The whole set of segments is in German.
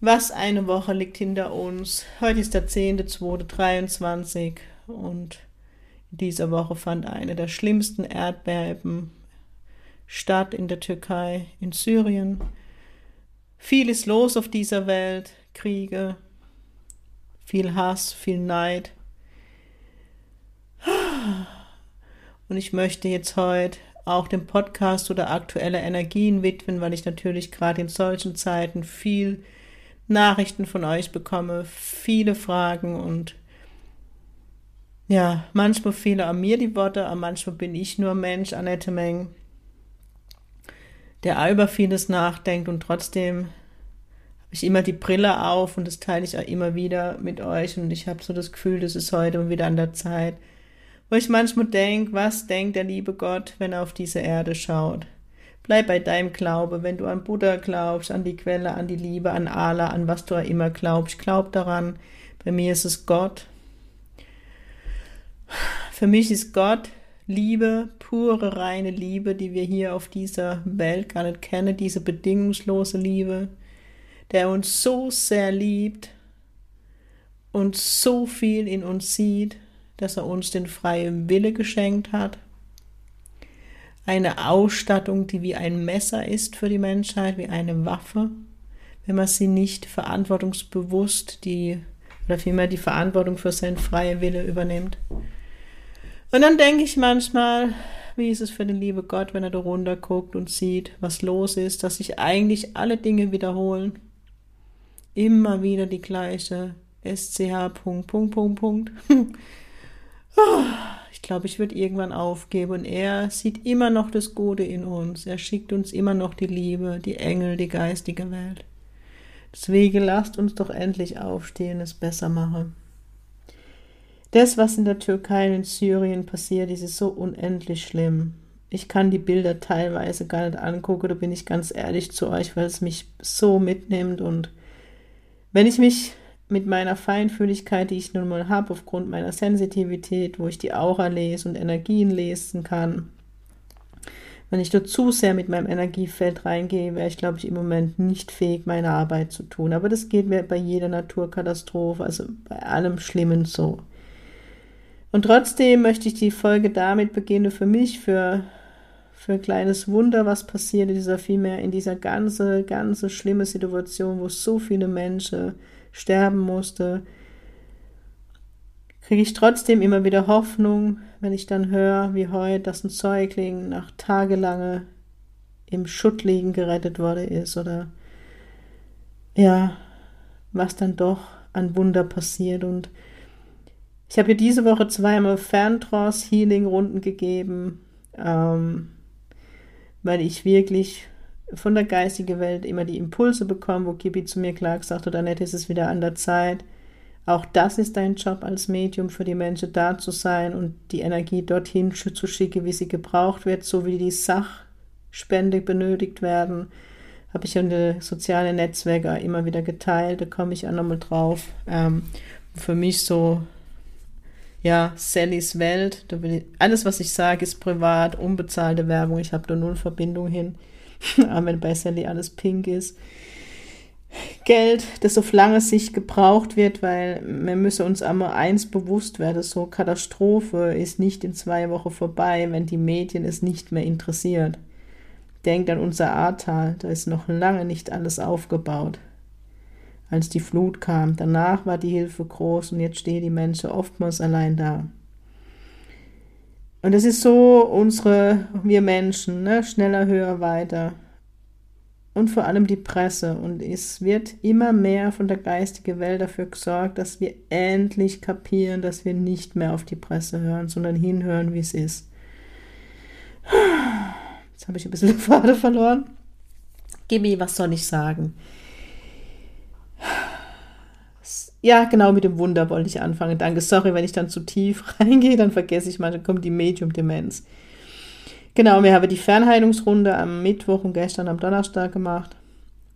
Was eine Woche liegt hinter uns. Heute ist der 10.2.23 und in dieser Woche fand eine der schlimmsten Erdbeben statt in der Türkei, in Syrien. Viel ist los auf dieser Welt, Kriege, viel Hass, viel Neid. Und ich möchte jetzt heute auch dem Podcast oder aktuelle Energien widmen, weil ich natürlich gerade in solchen Zeiten viel Nachrichten von euch bekomme, viele Fragen und ja, manchmal fehlen an mir die Worte, aber manchmal bin ich nur Mensch, Annette Meng, der über vieles nachdenkt und trotzdem habe ich immer die Brille auf und das teile ich auch immer wieder mit euch und ich habe so das Gefühl, das ist heute wieder an der Zeit, wo ich manchmal denke, was denkt der liebe Gott, wenn er auf diese Erde schaut? Bleib bei deinem Glaube, wenn du an Buddha glaubst, an die Quelle, an die Liebe, an Allah, an was du immer glaubst. Glaub daran. Bei mir ist es Gott. Für mich ist Gott Liebe, pure, reine Liebe, die wir hier auf dieser Welt gar nicht kennen, diese bedingungslose Liebe, der uns so sehr liebt und so viel in uns sieht, dass er uns den freien Wille geschenkt hat eine Ausstattung, die wie ein Messer ist für die Menschheit, wie eine Waffe, wenn man sie nicht verantwortungsbewusst die oder vielmehr die Verantwortung für seinen freien Wille übernimmt. Und dann denke ich manchmal, wie ist es für den lieben Gott, wenn er da runter guckt und sieht, was los ist, dass sich eigentlich alle Dinge wiederholen. Immer wieder die gleiche SCH, Punkt, Punkt, Punkt, Punkt. Ich glaube, ich würde irgendwann aufgeben. Und er sieht immer noch das Gute in uns. Er schickt uns immer noch die Liebe, die Engel, die geistige Welt. Deswegen lasst uns doch endlich aufstehen, es besser machen. Das, was in der Türkei und in Syrien passiert, ist so unendlich schlimm. Ich kann die Bilder teilweise gar nicht angucken, da bin ich ganz ehrlich zu euch, weil es mich so mitnimmt. Und wenn ich mich mit meiner Feinfühligkeit, die ich nun mal habe, aufgrund meiner Sensitivität, wo ich die Aura lese und Energien lesen kann, wenn ich dort zu sehr mit meinem Energiefeld reingehe, wäre ich, glaube ich, im Moment nicht fähig, meine Arbeit zu tun. Aber das geht mir bei jeder Naturkatastrophe, also bei allem Schlimmen so. Und trotzdem möchte ich die Folge damit beginnen, für mich, für, für ein kleines Wunder, was passiert in dieser vielmehr, in dieser ganze, ganze schlimme Situation, wo so viele Menschen sterben musste, kriege ich trotzdem immer wieder Hoffnung, wenn ich dann höre, wie heute, dass ein Säugling nach tagelange im Schutt liegen gerettet worden ist oder ja, was dann doch an Wunder passiert. Und ich habe hier diese Woche zweimal Ferntrance-Healing-Runden gegeben, ähm, weil ich wirklich von der geistigen Welt immer die Impulse bekommen, wo Gibi zu mir klar gesagt hat, Annette, ist es wieder an der Zeit. Auch das ist dein Job als Medium, für die Menschen da zu sein und die Energie dorthin zu schicken, wie sie gebraucht wird, so wie die Sachspende benötigt werden. Habe ich in den sozialen Netzwerken immer wieder geteilt, da komme ich auch nochmal drauf. Ähm, für mich so, ja, Sallys Welt, ich, alles, was ich sage, ist privat, unbezahlte Werbung, ich habe da null Verbindung hin. Wenn bei Sally alles pink ist. Geld, das auf lange Sicht gebraucht wird, weil wir müssen uns einmal eins bewusst werden, so Katastrophe ist nicht in zwei Wochen vorbei, wenn die Medien es nicht mehr interessiert. Denkt an unser Ahrtal, da ist noch lange nicht alles aufgebaut. Als die Flut kam, danach war die Hilfe groß und jetzt stehen die Menschen oftmals allein da. Und das ist so unsere, wir Menschen, ne? schneller, höher, weiter. Und vor allem die Presse. Und es wird immer mehr von der geistigen Welt dafür gesorgt, dass wir endlich kapieren, dass wir nicht mehr auf die Presse hören, sondern hinhören, wie es ist. Jetzt habe ich ein bisschen die Pfade verloren. Gibi, was soll ich sagen? Ja, genau mit dem Wunder wollte ich anfangen. Danke, sorry, wenn ich dann zu tief reingehe, dann vergesse ich manchmal, kommt die Medium-Demenz. Genau, wir haben die Fernheilungsrunde am Mittwoch und gestern am Donnerstag gemacht.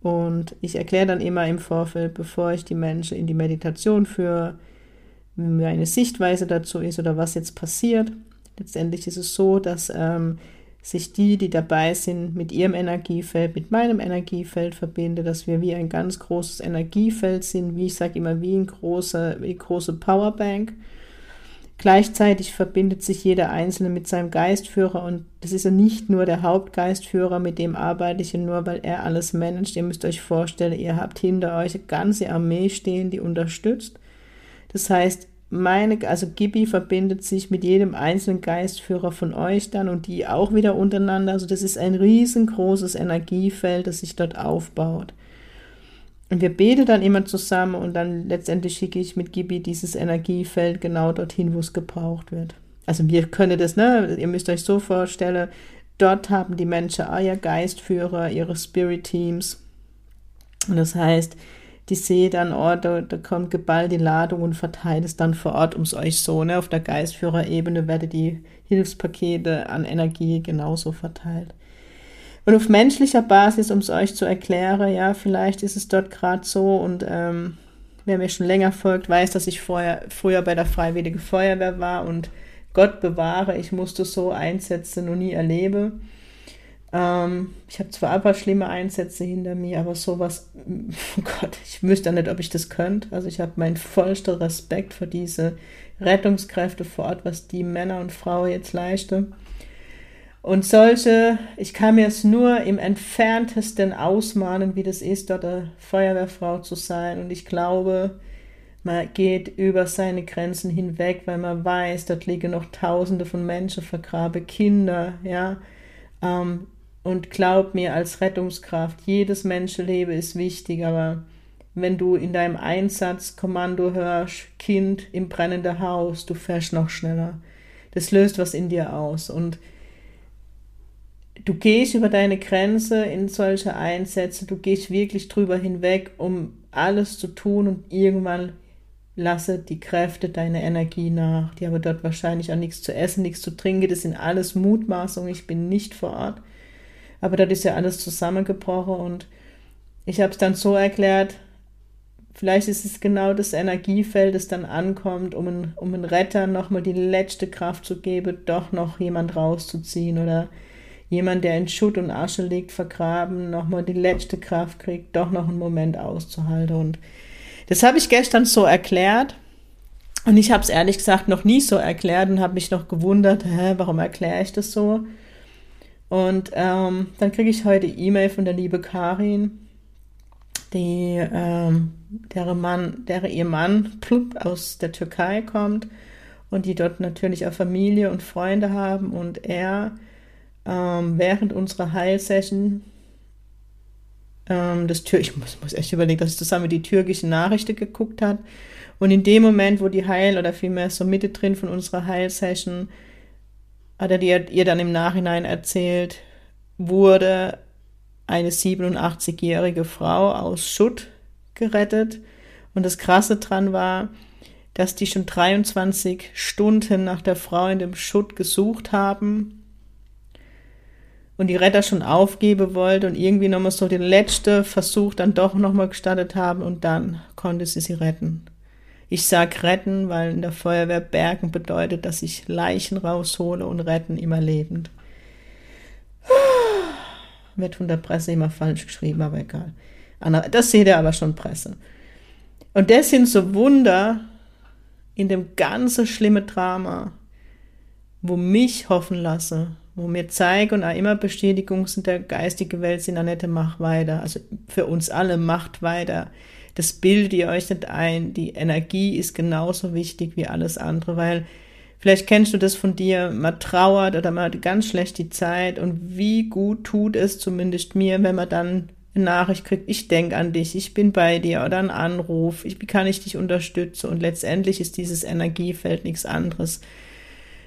Und ich erkläre dann immer im Vorfeld, bevor ich die Menschen in die Meditation führe, wie meine Sichtweise dazu ist oder was jetzt passiert. Letztendlich ist es so, dass ähm, sich die, die dabei sind, mit ihrem Energiefeld, mit meinem Energiefeld verbinde, dass wir wie ein ganz großes Energiefeld sind, wie ich sage immer, wie eine große, wie große Powerbank. Gleichzeitig verbindet sich jeder Einzelne mit seinem Geistführer und das ist ja nicht nur der Hauptgeistführer, mit dem arbeite ich nur, weil er alles managt. Ihr müsst euch vorstellen, ihr habt hinter euch eine ganze Armee stehen, die unterstützt. Das heißt, meine, also Gibi verbindet sich mit jedem einzelnen Geistführer von euch dann und die auch wieder untereinander. Also das ist ein riesengroßes Energiefeld, das sich dort aufbaut. Und wir beten dann immer zusammen und dann letztendlich schicke ich mit Gibi dieses Energiefeld genau dorthin, wo es gebraucht wird. Also wir können das, ne, ihr müsst euch so vorstellen, dort haben die Menschen euer Geistführer, ihre Spirit Teams. Und das heißt, die sehe dann, oh, da, da kommt geballt die Ladung und verteilt es dann vor Ort ums euch so. Ne? Auf der Geistführerebene werden die Hilfspakete an Energie genauso verteilt. Und auf menschlicher Basis, um es euch zu erklären, ja, vielleicht ist es dort gerade so und ähm, wer mir schon länger folgt, weiß, dass ich vorher, früher bei der Freiwilligen Feuerwehr war und Gott bewahre, ich musste so Einsätze noch nie erleben. Ähm, ich habe zwar aber schlimme Einsätze hinter mir, aber sowas, oh Gott, ich wüsste nicht, ob ich das könnte. Also ich habe meinen vollsten Respekt für diese Rettungskräfte vor Ort, was die Männer und Frauen jetzt leisten. Und solche, ich kann mir es nur im entferntesten ausmalen, wie das ist, dort eine Feuerwehrfrau zu sein. Und ich glaube, man geht über seine Grenzen hinweg, weil man weiß, dort liegen noch Tausende von Menschen vergraben, Kinder, ja. Ähm, und glaub mir, als Rettungskraft, jedes Menschenleben ist wichtig, aber wenn du in deinem Einsatz Kommando hörst, Kind im brennenden Haus, du fährst noch schneller. Das löst was in dir aus. Und du gehst über deine Grenze in solche Einsätze, du gehst wirklich drüber hinweg, um alles zu tun und irgendwann lasse die Kräfte deine Energie nach. Die haben dort wahrscheinlich auch nichts zu essen, nichts zu trinken. Das sind alles Mutmaßungen. Ich bin nicht vor Ort. Aber das ist ja alles zusammengebrochen und ich habe es dann so erklärt, vielleicht ist es genau das Energiefeld, das dann ankommt, um, ein, um einen Retter nochmal die letzte Kraft zu geben, doch noch jemand rauszuziehen oder jemand, der in Schutt und Asche liegt, vergraben, nochmal die letzte Kraft kriegt, doch noch einen Moment auszuhalten. Und das habe ich gestern so erklärt. Und ich habe es ehrlich gesagt noch nie so erklärt und habe mich noch gewundert, hä, warum erkläre ich das so? Und ähm, dann kriege ich heute E-Mail von der liebe Karin, die, ähm, deren Mann, der ihr Mann plupp, aus der Türkei kommt und die dort natürlich auch Familie und Freunde haben und er ähm, während unserer Heilsession ähm, das Tür, ich muss, muss echt überlegen, dass ich zusammen die türkischen Nachrichten geguckt hat. Und in dem Moment, wo die Heil oder vielmehr so Mitte drin von unserer Heilsession hat er dir, ihr dann im Nachhinein erzählt, wurde eine 87-jährige Frau aus Schutt gerettet. Und das Krasse dran war, dass die schon 23 Stunden nach der Frau in dem Schutt gesucht haben und die Retter schon aufgeben wollte und irgendwie nochmal so den letzten Versuch dann doch nochmal gestartet haben und dann konnte sie sie retten. Ich sag retten, weil in der Feuerwehr bergen bedeutet, dass ich Leichen raushole und retten immer lebend. Wird von der Presse immer falsch geschrieben, aber egal. Das seht ihr aber schon Presse. Und das sind so Wunder in dem ganzen schlimmen Drama, wo mich hoffen lasse, wo mir zeige und auch immer Bestätigung sind, der geistige Welt sind, Annette, mach weiter. Also für uns alle, macht weiter das bildet ihr euch nicht ein. Die Energie ist genauso wichtig wie alles andere, weil vielleicht kennst du das von dir, man trauert oder man hat ganz schlecht die Zeit und wie gut tut es zumindest mir, wenn man dann eine Nachricht kriegt, ich denke an dich, ich bin bei dir oder einen Anruf, ich, wie kann ich dich unterstützen und letztendlich ist dieses Energiefeld nichts anderes.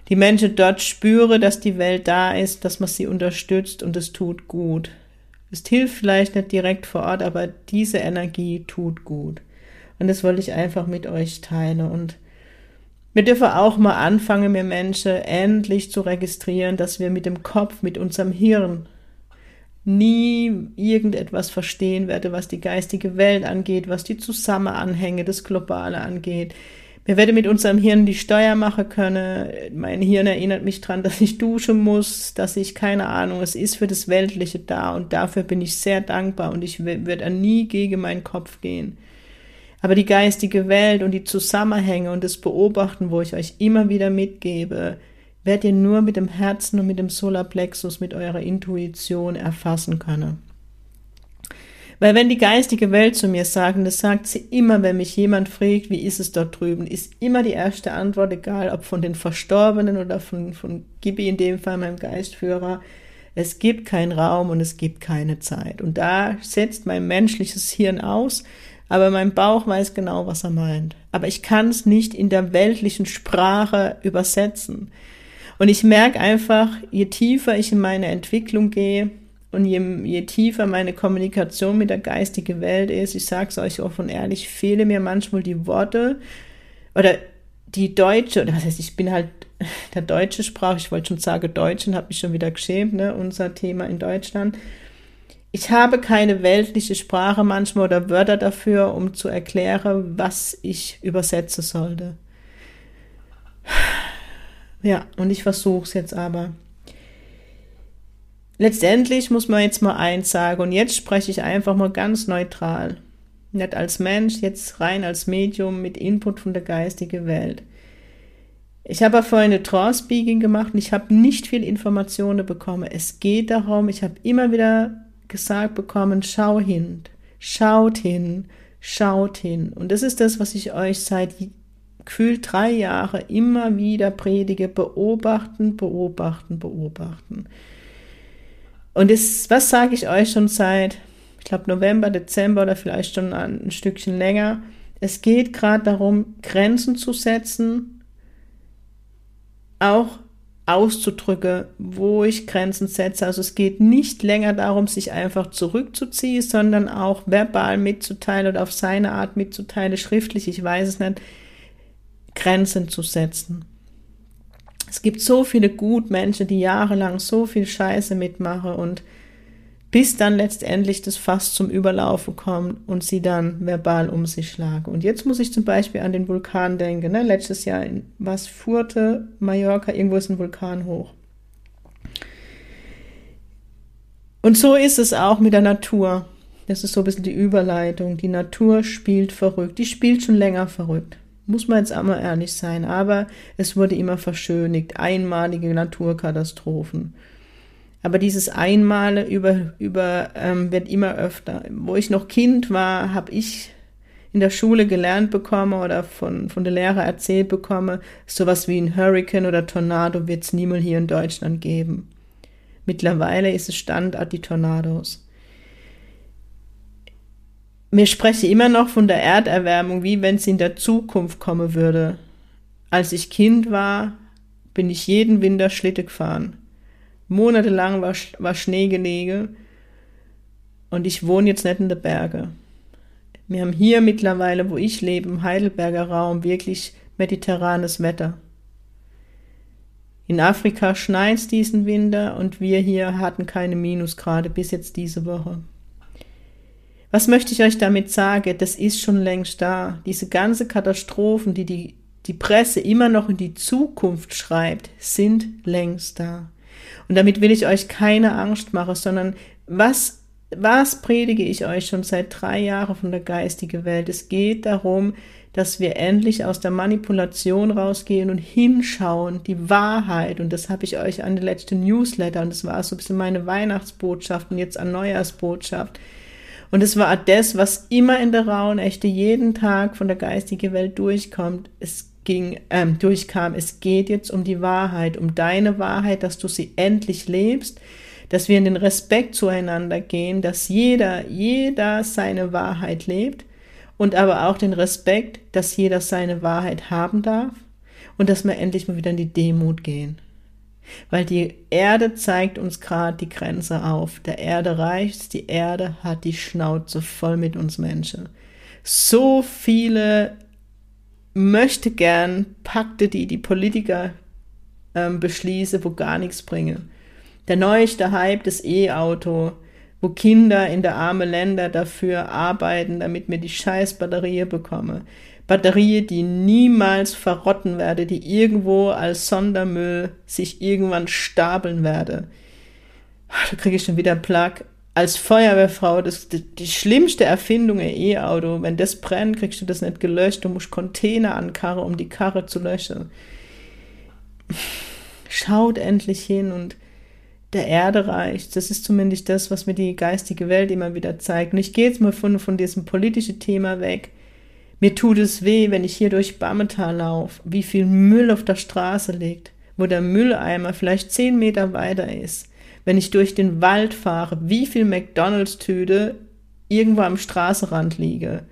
Die Menschen dort spüren, dass die Welt da ist, dass man sie unterstützt und es tut gut. Es hilft vielleicht nicht direkt vor Ort, aber diese Energie tut gut. Und das wollte ich einfach mit euch teilen. Und wir dürfen auch mal anfangen, wir Menschen endlich zu registrieren, dass wir mit dem Kopf, mit unserem Hirn nie irgendetwas verstehen werde, was die geistige Welt angeht, was die Zusammenhänge, das Globale angeht. Wir werden mit unserem Hirn die Steuer machen können. Mein Hirn erinnert mich dran, dass ich duschen muss, dass ich keine Ahnung, es ist für das Weltliche da und dafür bin ich sehr dankbar und ich werde nie gegen meinen Kopf gehen. Aber die geistige Welt und die Zusammenhänge und das Beobachten, wo ich euch immer wieder mitgebe, werdet ihr nur mit dem Herzen und mit dem Solarplexus, mit eurer Intuition erfassen können. Weil wenn die geistige Welt zu mir sagt, und das sagt sie immer, wenn mich jemand fragt, wie ist es dort drüben, ist immer die erste Antwort, egal ob von den Verstorbenen oder von, von Gibi, in dem Fall meinem Geistführer, es gibt keinen Raum und es gibt keine Zeit. Und da setzt mein menschliches Hirn aus, aber mein Bauch weiß genau, was er meint. Aber ich kann es nicht in der weltlichen Sprache übersetzen. Und ich merke einfach, je tiefer ich in meine Entwicklung gehe und je, je tiefer meine Kommunikation mit der geistigen Welt ist, ich sage es euch offen und ehrlich, fehle mir manchmal die Worte oder die deutsche, oder was heißt, ich bin halt der deutsche Sprache, ich wollte schon sagen Deutsch und habe mich schon wieder geschämt, ne, unser Thema in Deutschland. Ich habe keine weltliche Sprache manchmal oder Wörter dafür, um zu erklären, was ich übersetzen sollte. Ja, und ich versuche es jetzt aber. Letztendlich muss man jetzt mal eins sagen, und jetzt spreche ich einfach mal ganz neutral. Nicht als Mensch, jetzt rein als Medium mit Input von der geistigen Welt. Ich habe vorhin eine Trance-Speaking gemacht und ich habe nicht viel Informationen bekommen. Es geht darum, ich habe immer wieder gesagt bekommen, schau hin, schaut hin, schaut hin. Und das ist das, was ich euch seit gefühlt drei Jahre immer wieder predige, beobachten, beobachten, beobachten. Und das, was sage ich euch schon seit, ich glaube, November, Dezember oder vielleicht schon ein Stückchen länger. Es geht gerade darum, Grenzen zu setzen, auch auszudrücken, wo ich Grenzen setze. Also es geht nicht länger darum, sich einfach zurückzuziehen, sondern auch verbal mitzuteilen oder auf seine Art mitzuteilen, schriftlich, ich weiß es nicht, Grenzen zu setzen. Es gibt so viele Gutmenschen, die jahrelang so viel Scheiße mitmachen und bis dann letztendlich das Fass zum Überlaufen kommt und sie dann verbal um sich schlagen. Und jetzt muss ich zum Beispiel an den Vulkan denken. Ne? Letztes Jahr in was Furte, Mallorca, irgendwo ist ein Vulkan hoch. Und so ist es auch mit der Natur. Das ist so ein bisschen die Überleitung. Die Natur spielt verrückt. Die spielt schon länger verrückt. Muss man jetzt einmal ehrlich sein. Aber es wurde immer verschönigt. Einmalige Naturkatastrophen. Aber dieses Einmale über, über ähm, wird immer öfter. Wo ich noch Kind war, habe ich in der Schule gelernt bekommen oder von, von der Lehrer erzählt bekommen, sowas wie ein Hurricane oder Tornado wird es niemals hier in Deutschland geben. Mittlerweile ist es Standard, die Tornados mir spreche immer noch von der Erderwärmung, wie wenn sie in der Zukunft kommen würde. Als ich Kind war, bin ich jeden Winter Schlitte gefahren. Monatelang war, war Schnee gelegen und ich wohne jetzt nicht in den Bergen. Wir haben hier mittlerweile, wo ich lebe, im Heidelberger Raum, wirklich mediterranes Wetter. In Afrika schneit es diesen Winter und wir hier hatten keine Minusgrade bis jetzt diese Woche. Was möchte ich euch damit sagen? Das ist schon längst da. Diese ganze Katastrophen, die die, die Presse immer noch in die Zukunft schreibt, sind längst da. Und damit will ich euch keine Angst machen, sondern was, was predige ich euch schon seit drei Jahren von der geistigen Welt? Es geht darum, dass wir endlich aus der Manipulation rausgehen und hinschauen, die Wahrheit. Und das habe ich euch an der letzten Newsletter, und das war so ein bisschen meine Weihnachtsbotschaft und jetzt an Neujahrsbotschaft und es war das, was immer in der rauen Echte jeden Tag von der geistigen Welt durchkommt. Es ging, ähm, durchkam. Es geht jetzt um die Wahrheit, um deine Wahrheit, dass du sie endlich lebst, dass wir in den Respekt zueinander gehen, dass jeder, jeder seine Wahrheit lebt und aber auch den Respekt, dass jeder seine Wahrheit haben darf und dass wir endlich mal wieder in die Demut gehen. Weil die Erde zeigt uns gerade die Grenze auf. Der Erde reicht, die Erde hat die Schnauze voll mit uns Menschen. so viele möchte gern Pakte, die die Politiker ähm, beschließen, wo gar nichts bringen. Der neueste Hype des E-Auto, wo Kinder in der armen Länder dafür arbeiten, damit mir die scheiß Batterie bekomme. Batterie, die niemals verrotten werde, die irgendwo als Sondermüll sich irgendwann stapeln werde. Da kriege ich schon wieder Plug. Als Feuerwehrfrau, das, die, die schlimmste Erfindung ein E-Auto. Wenn das brennt, kriegst du das nicht gelöscht. Du musst Container ankarren, um die Karre zu löschen. Schaut endlich hin und der Erde reicht. Das ist zumindest das, was mir die geistige Welt immer wieder zeigt. Und ich gehe jetzt mal von, von diesem politischen Thema weg. Mir tut es weh, wenn ich hier durch Bammetal laufe, wie viel Müll auf der Straße liegt, wo der Mülleimer vielleicht zehn Meter weiter ist. Wenn ich durch den Wald fahre, wie viel McDonalds-Tüte irgendwo am Straßenrand liege.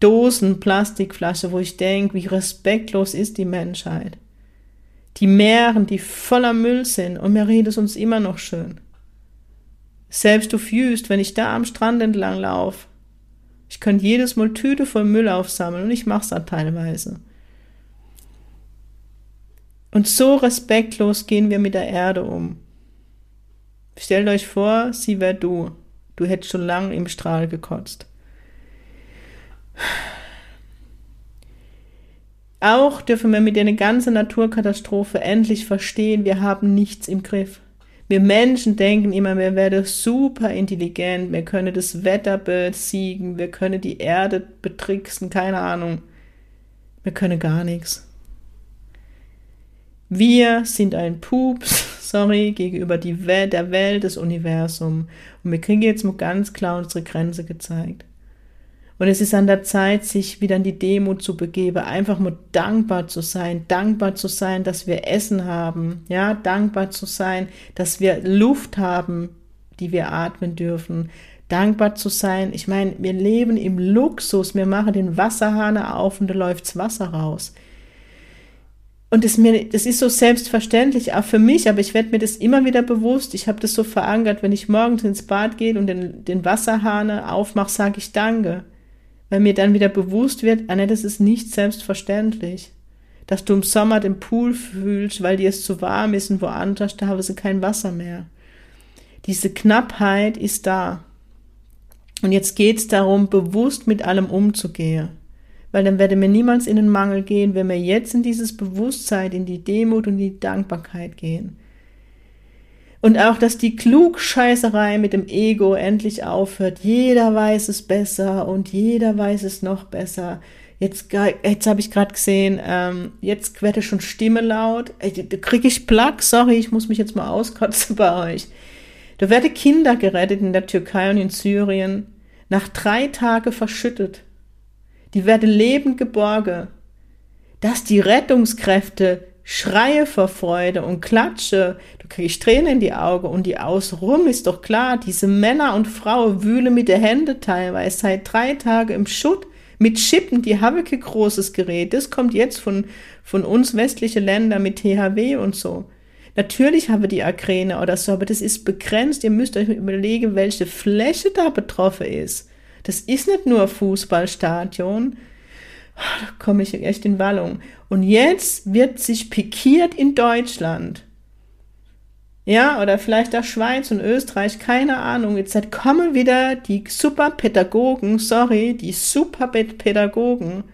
Dosen, Plastikflasche, wo ich denke, wie respektlos ist die Menschheit. Die Meeren, die voller Müll sind und mir redet es uns immer noch schön. Selbst du Jüst, wenn ich da am Strand entlang laufe, ich könnte jedes Mal Tüte voll Müll aufsammeln und ich mache es dann teilweise. Und so respektlos gehen wir mit der Erde um. Stellt euch vor, sie wäre du. Du hättest schon lang im Strahl gekotzt. Auch dürfen wir mit der ganzen Naturkatastrophe endlich verstehen, wir haben nichts im Griff. Wir Menschen denken immer, wir werden super intelligent, wir können das Wetter besiegen, wir können die Erde betricksen, keine Ahnung. Wir können gar nichts. Wir sind ein Pups, sorry, gegenüber die Welt, der Welt, des Universums. Und wir kriegen jetzt mal ganz klar unsere Grenze gezeigt. Und es ist an der Zeit, sich wieder in die Demut zu begeben, einfach nur dankbar zu sein, dankbar zu sein, dass wir Essen haben, ja, dankbar zu sein, dass wir Luft haben, die wir atmen dürfen, dankbar zu sein. Ich meine, wir leben im Luxus, wir machen den Wasserhahn auf und da läuft's Wasser raus. Und das, mir, das ist so selbstverständlich, auch für mich, aber ich werde mir das immer wieder bewusst. Ich habe das so verankert, wenn ich morgens ins Bad gehe und den, den Wasserhahn aufmache, sage ich Danke weil mir dann wieder bewusst wird, Anne, das ist nicht selbstverständlich. Dass du im Sommer den Pool fühlst, weil dir es zu warm ist und woanders, da haben sie kein Wasser mehr. Diese Knappheit ist da. Und jetzt geht es darum, bewusst mit allem umzugehen. Weil dann werde mir niemals in den Mangel gehen, wenn wir jetzt in dieses Bewusstsein, in die Demut und die Dankbarkeit gehen. Und auch, dass die Klugscheißerei mit dem Ego endlich aufhört. Jeder weiß es besser und jeder weiß es noch besser. Jetzt, jetzt habe ich gerade gesehen, ähm, jetzt werde schon Stimme laut. Da kriege ich Plack, sorry, ich muss mich jetzt mal auskotzen bei euch. Da werden Kinder gerettet in der Türkei und in Syrien, nach drei Tagen verschüttet. Die werden lebend geborgen. Dass die Rettungskräfte schreie vor Freude und klatsche, du kriegst Tränen in die Augen und die Ausrum ist doch klar, diese Männer und Frauen wühlen mit den Händen teilweise seit drei Tagen im Schutt mit Chippen, die haben kein großes Gerät, das kommt jetzt von, von uns westliche Länder mit THW und so. Natürlich haben wir die Agräne oder so, aber das ist begrenzt. Ihr müsst euch überlegen, welche Fläche da betroffen ist. Das ist nicht nur Fußballstadion, da komme ich echt in Wallung. Und jetzt wird sich pikiert in Deutschland. Ja, oder vielleicht auch Schweiz und Österreich, keine Ahnung. Jetzt kommen wieder die Superpädagogen, sorry, die Superpädagogen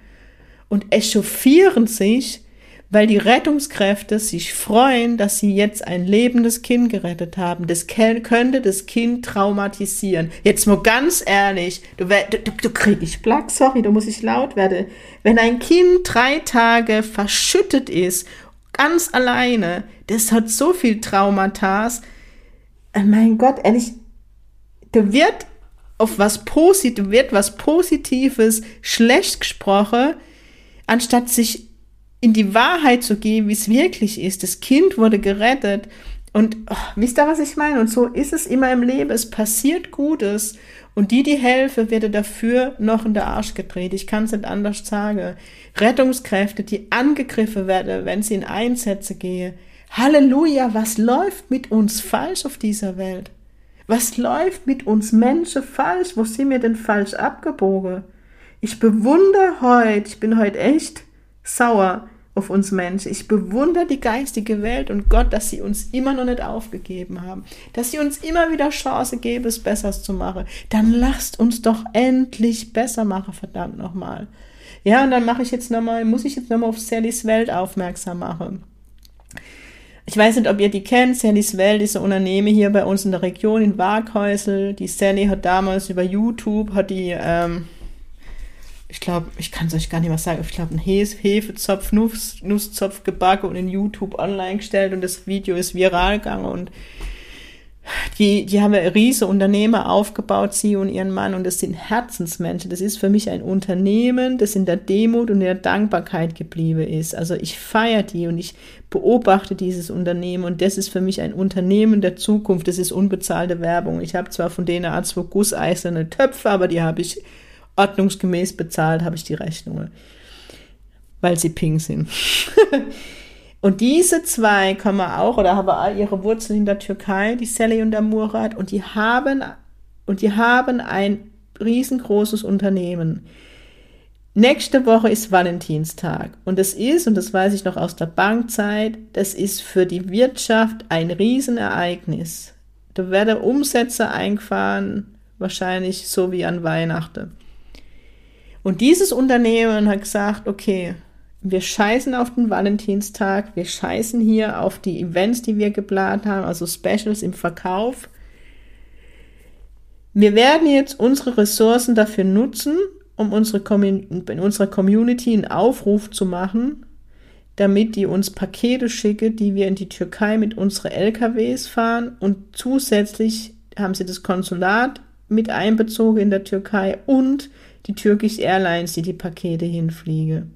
und echauffieren sich, weil die Rettungskräfte sich freuen, dass sie jetzt ein lebendes Kind gerettet haben. Das könnte das Kind traumatisieren. Jetzt mal ganz ehrlich, du, du, du krieg ich Plack, sorry, da muss ich laut werden. Wenn ein Kind drei Tage verschüttet ist, ganz alleine, das hat so viel Traumata. Äh, mein Gott, ehrlich, da wird auf was Positives, wird was Positives schlecht gesprochen, anstatt sich in die Wahrheit zu gehen, wie es wirklich ist. Das Kind wurde gerettet. Und oh, wisst ihr, was ich meine? Und so ist es immer im Leben. Es passiert Gutes. Und die, die helfen, werden dafür noch in der Arsch gedreht. Ich kann es nicht anders sagen. Rettungskräfte, die angegriffen werden, wenn sie in Einsätze gehen. Halleluja, was läuft mit uns falsch auf dieser Welt? Was läuft mit uns Menschen falsch? Wo sind wir denn falsch abgebogen? Ich bewundere heute, ich bin heute echt sauer auf uns Menschen. Ich bewundere die geistige Welt und Gott, dass sie uns immer noch nicht aufgegeben haben, dass sie uns immer wieder Chance geben, es besser zu machen. Dann lasst uns doch endlich besser machen, verdammt nochmal. Ja, und dann mache ich jetzt nochmal, muss ich jetzt nochmal auf Sallys Welt aufmerksam machen. Ich weiß nicht, ob ihr die kennt. Sallys Welt ist ein Unternehmen hier bei uns in der Region in Waghäusel. Die Sally hat damals über YouTube, hat die, ähm, ich glaube, ich kann es euch gar nicht mehr sagen, ich glaube, einen Hefezopf, Nuss, Nusszopf gebacken und in YouTube online gestellt und das Video ist viral gegangen und die, die haben ja riese Unternehmer aufgebaut, sie und ihren Mann, und das sind Herzensmenschen. Das ist für mich ein Unternehmen, das in der Demut und in der Dankbarkeit geblieben ist. Also ich feiere die und ich beobachte dieses Unternehmen und das ist für mich ein Unternehmen der Zukunft. Das ist unbezahlte Werbung. Ich habe zwar von denen Art zwei gusseiserne Töpfe, aber die habe ich ordnungsgemäß bezahlt, habe ich die Rechnungen, weil sie pink sind. Und diese zwei kommen auch oder haben ihre Wurzeln in der Türkei, die Sally und der Murat, und die haben, und die haben ein riesengroßes Unternehmen. Nächste Woche ist Valentinstag und das ist, und das weiß ich noch aus der Bankzeit, das ist für die Wirtschaft ein Riesenereignis. Da werden Umsätze eingefahren, wahrscheinlich so wie an Weihnachten. Und dieses Unternehmen hat gesagt, okay, wir scheißen auf den Valentinstag, wir scheißen hier auf die Events, die wir geplant haben, also Specials im Verkauf. Wir werden jetzt unsere Ressourcen dafür nutzen, um unsere in unserer Community einen Aufruf zu machen, damit die uns Pakete schicken, die wir in die Türkei mit unseren LKWs fahren und zusätzlich haben sie das Konsulat mit einbezogen in der Türkei und die Turkish Airlines, die die Pakete hinfliegen.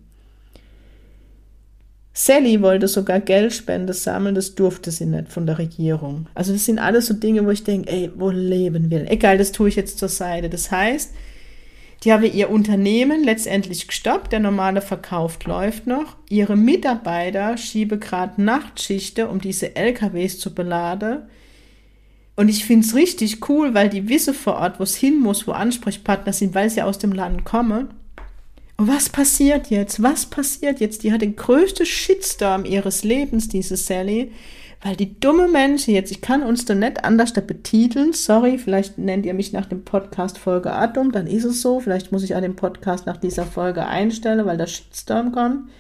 Sally wollte sogar Geldspende sammeln, das durfte sie nicht von der Regierung. Also das sind alles so Dinge, wo ich denke, ey, wo leben wir? Egal, das tue ich jetzt zur Seite. Das heißt, die haben ihr Unternehmen letztendlich gestoppt, der normale Verkauf läuft noch. Ihre Mitarbeiter schieben gerade Nachtschichten, um diese LKWs zu beladen. Und ich finde es richtig cool, weil die wissen vor Ort, wo es hin muss, wo Ansprechpartner sind, weil sie aus dem Land kommen. Und was passiert jetzt? Was passiert jetzt? Die hat den größten Shitstorm ihres Lebens, diese Sally, weil die dumme Menschen jetzt, ich kann uns da nicht anders da betiteln, sorry, vielleicht nennt ihr mich nach dem Podcast Folge Atom, dann ist es so, vielleicht muss ich auch den Podcast nach dieser Folge einstellen, weil der Shitstorm kommt.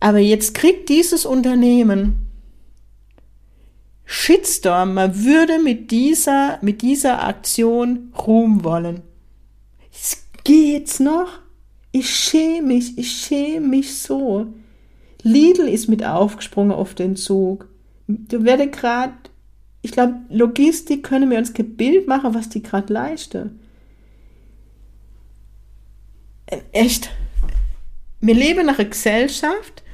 Aber jetzt kriegt dieses Unternehmen Shitstorm, man würde mit dieser, mit dieser Aktion Ruhm wollen. Geht's noch? Ich schäme mich, ich schäme mich so. Lidl ist mit aufgesprungen auf den Zug. Du werde gerade, ich glaube, Logistik können wir uns kein Bild machen, was die gerade leisten. Äh, echt. Wir leben nach einer Gesellschaft,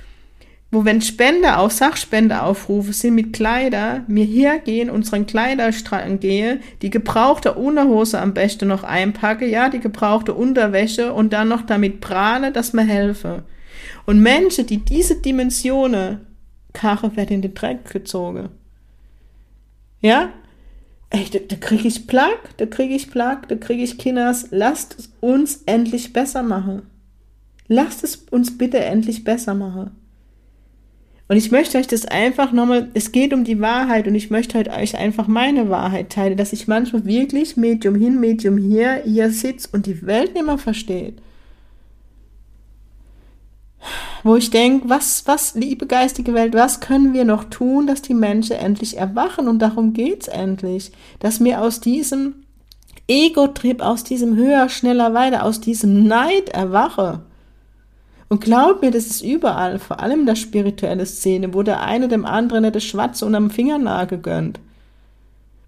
wo wenn Spender auch Sachspendeaufrufe sind mit Kleider, mir hergehen, unseren Kleiderstrang gehe, die gebrauchte Unterhose am besten noch einpacke, ja, die gebrauchte Unterwäsche und dann noch damit prahle, dass mir helfe. Und Menschen, die diese Dimensionen Karre werden in den Dreck gezogen. Ja? Ey, da, da kriege ich Plag, da kriege ich Plag, da kriege ich Kinders. Lasst es uns endlich besser machen. Lasst es uns bitte endlich besser machen. Und ich möchte euch das einfach nochmal, es geht um die Wahrheit und ich möchte halt euch einfach meine Wahrheit teilen, dass ich manchmal wirklich Medium hin, Medium hier, hier sitze und die Welt nicht mehr versteht. Wo ich denke, was, was, liebe geistige Welt, was können wir noch tun, dass die Menschen endlich erwachen? Und darum geht's endlich. Dass wir aus diesem Ego-Trip, aus diesem höher, schneller, weiter, aus diesem Neid erwache. Und glaub mir, das ist überall, vor allem in der spirituellen Szene, wo der eine dem anderen nicht das Schwarze unterm Fingernagel gönnt.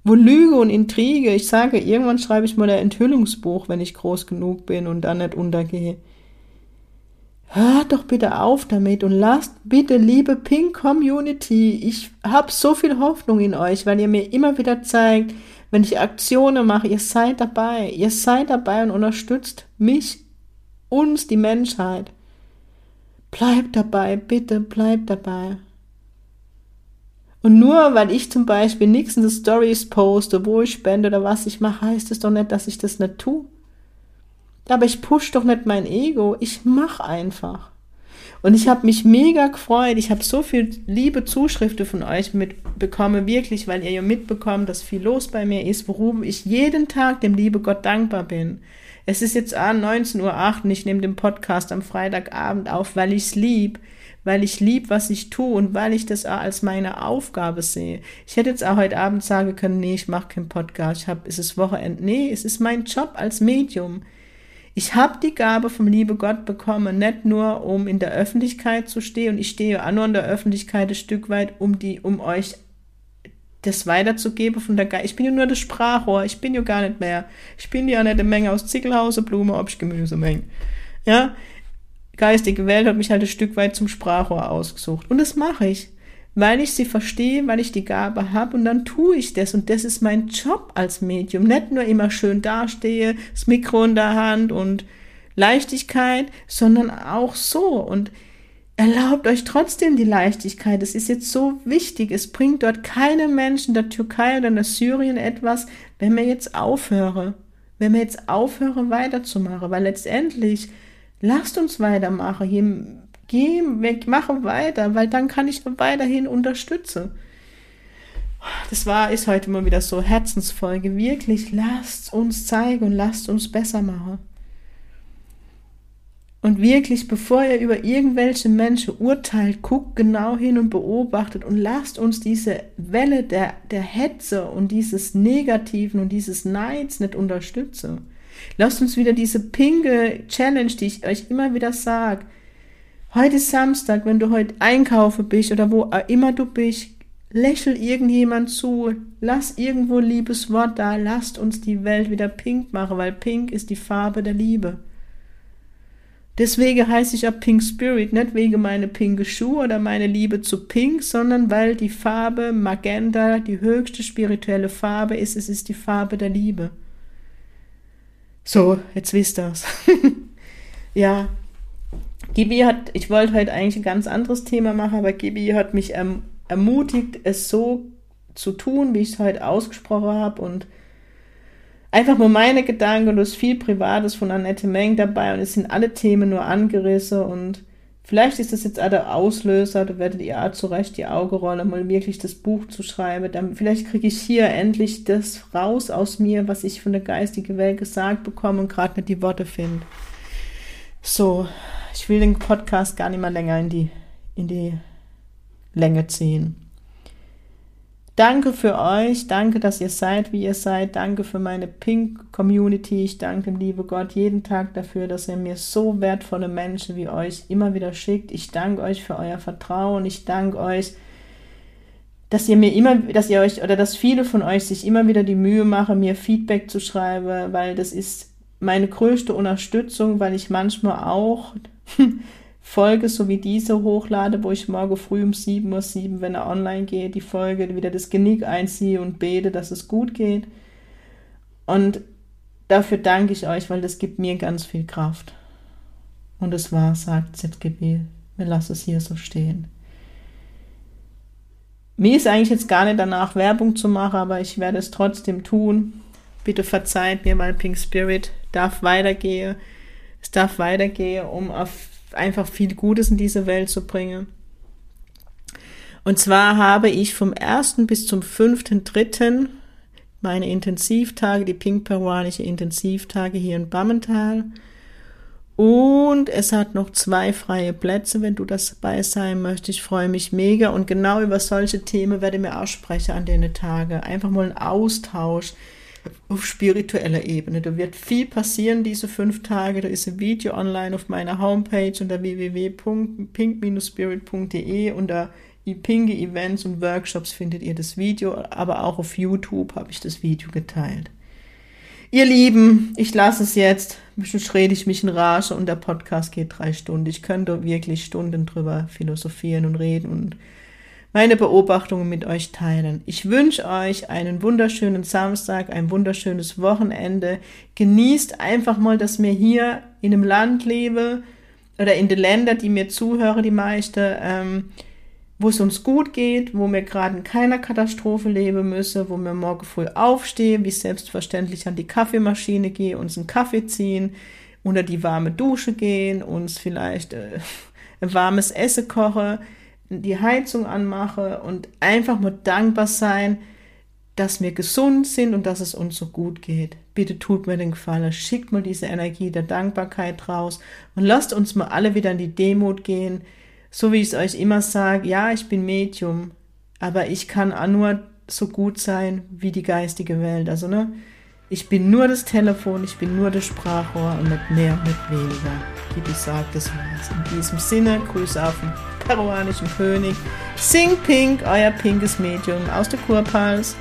Wo Lüge und Intrige, ich sage, irgendwann schreibe ich mal ein Enthüllungsbuch, wenn ich groß genug bin und dann nicht untergehe. Hört doch bitte auf damit und lasst bitte, liebe Pink Community, ich habe so viel Hoffnung in euch, weil ihr mir immer wieder zeigt, wenn ich Aktionen mache, ihr seid dabei, ihr seid dabei und unterstützt mich, uns, die Menschheit. Bleib dabei, bitte bleib dabei. Und nur weil ich zum Beispiel nichts in die Stories poste, wo ich spende oder was ich mache, heißt es doch nicht, dass ich das nicht tue. Aber ich push doch nicht mein Ego, ich mach einfach. Und ich habe mich mega gefreut. Ich habe so viel liebe Zuschriften von euch mitbekommen, wirklich, weil ihr ja mitbekommt, dass viel los bei mir ist, worum ich jeden Tag dem liebe Gott dankbar bin. Es ist jetzt 19.08 Uhr und ich nehme den Podcast am Freitagabend auf, weil ich es lieb, weil ich lieb, was ich tue und weil ich das auch als meine Aufgabe sehe. Ich hätte jetzt auch heute Abend sagen können, nee, ich mache keinen Podcast, ich hab, es ist Wochenende. Nee, es ist mein Job als Medium. Ich habe die Gabe vom liebe Gott bekommen, nicht nur um in der Öffentlichkeit zu stehen und ich stehe auch nur in der Öffentlichkeit ein Stück weit, um die, um euch das weiterzugeben von der Geist. Ich bin ja nur das Sprachrohr, ich bin ja gar nicht mehr. Ich bin ja nicht eine Menge aus Ziegelhause, Blume, Obst, Gemüsemenge. Ja, geistige Welt hat mich halt ein Stück weit zum Sprachrohr ausgesucht. Und das mache ich, weil ich sie verstehe, weil ich die Gabe habe und dann tue ich das. Und das ist mein Job als Medium. Nicht nur immer schön dastehe, das Mikro in der Hand und Leichtigkeit, sondern auch so. Und Erlaubt euch trotzdem die Leichtigkeit. Es ist jetzt so wichtig. Es bringt dort keine Menschen der Türkei oder in der Syrien etwas, wenn wir jetzt aufhören. Wenn wir jetzt aufhören, weiterzumachen. Weil letztendlich, lasst uns weitermachen. Hier, geh weg, mache weiter, weil dann kann ich weiterhin unterstützen. Das war, ist heute mal wieder so Herzensfolge. Wirklich, lasst uns zeigen und lasst uns besser machen. Und wirklich, bevor ihr über irgendwelche Menschen urteilt, guckt genau hin und beobachtet und lasst uns diese Welle der, der Hetze und dieses Negativen und dieses Neids nicht unterstützen. Lasst uns wieder diese pinke Challenge, die ich euch immer wieder sage. Heute ist Samstag, wenn du heute einkaufen bist oder wo immer du bist, lächel irgendjemand zu, lass irgendwo liebes Wort da, lasst uns die Welt wieder pink machen, weil pink ist die Farbe der Liebe. Deswegen heiße ich auch Pink Spirit, nicht wegen meine pinke Schuhe oder meine Liebe zu Pink, sondern weil die Farbe Magenta die höchste spirituelle Farbe ist. Es ist die Farbe der Liebe. So, jetzt wisst ihr's. ja, Gibi hat, ich wollte heute eigentlich ein ganz anderes Thema machen, aber Gibi hat mich erm, ermutigt, es so zu tun, wie ich es heute ausgesprochen habe und einfach nur meine Gedanken es ist viel Privates von Annette Meng dabei und es sind alle Themen nur angerissen und vielleicht ist das jetzt auch der Auslöser, da werdet ihr auch zurecht die Augen rollen, mal wirklich das Buch zu schreiben. Dann vielleicht kriege ich hier endlich das raus aus mir, was ich von der geistigen Welt gesagt bekomme und gerade nicht die Worte finde. So, ich will den Podcast gar nicht mehr länger in die, in die Länge ziehen. Danke für euch, danke, dass ihr seid, wie ihr seid, danke für meine Pink-Community, ich danke liebe Gott jeden Tag dafür, dass er mir so wertvolle Menschen wie euch immer wieder schickt. Ich danke euch für euer Vertrauen, ich danke euch, dass ihr mir immer, dass ihr euch oder dass viele von euch sich immer wieder die Mühe machen, mir Feedback zu schreiben, weil das ist meine größte Unterstützung, weil ich manchmal auch Folge, so wie diese hochlade, wo ich morgen früh um 7.07 Uhr, wenn er online geht, die Folge wieder das Genick einziehe und bete, dass es gut geht. Und dafür danke ich euch, weil das gibt mir ganz viel Kraft. Und es war, sagt ZGB, wir lassen es hier so stehen. Mir ist eigentlich jetzt gar nicht danach Werbung zu machen, aber ich werde es trotzdem tun. Bitte verzeiht mir, weil Pink Spirit darf weitergehen. Es darf weitergehen, um auf einfach viel Gutes in diese Welt zu bringen. Und zwar habe ich vom 1. bis zum 5.3. meine Intensivtage, die pink-peruanische Intensivtage hier in Bammental. Und es hat noch zwei freie Plätze, wenn du das dabei sein möchtest. Ich freue mich mega. Und genau über solche Themen werde ich mir auch sprechen an den Tagen. Einfach mal ein Austausch auf spiritueller Ebene. Da wird viel passieren diese fünf Tage. Da ist ein Video online auf meiner Homepage unter www.pink-spirit.de unter Pinge Events und Workshops findet ihr das Video, aber auch auf YouTube habe ich das Video geteilt. Ihr Lieben, ich lasse es jetzt. Bestimmt rede ich mich in Rage und der Podcast geht drei Stunden. Ich könnte wirklich Stunden drüber philosophieren und reden und meine Beobachtungen mit euch teilen. Ich wünsche euch einen wunderschönen Samstag, ein wunderschönes Wochenende. Genießt einfach mal, dass mir hier in einem Land lebe oder in den Ländern, die mir zuhören, die meisten, ähm, wo es uns gut geht, wo wir gerade in keiner Katastrophe leben müssen, wo wir morgen früh aufstehen, wie selbstverständlich an die Kaffeemaschine gehe, uns einen Kaffee ziehen, unter die warme Dusche gehen, uns vielleicht äh, ein warmes Essen koche, die Heizung anmache und einfach mal dankbar sein, dass wir gesund sind und dass es uns so gut geht. Bitte tut mir den Gefallen, schickt mal diese Energie der Dankbarkeit raus und lasst uns mal alle wieder in die Demut gehen. So wie ich es euch immer sage, ja, ich bin Medium, aber ich kann auch nur so gut sein wie die geistige Welt. Also, ne, ich bin nur das Telefon, ich bin nur das Sprachrohr und nicht mehr, nicht weniger. Wie gesagt, das war's. In diesem Sinne, Grüße auf den peruanischen König. Sing Pink, euer pinkes Medium aus der Kurpals.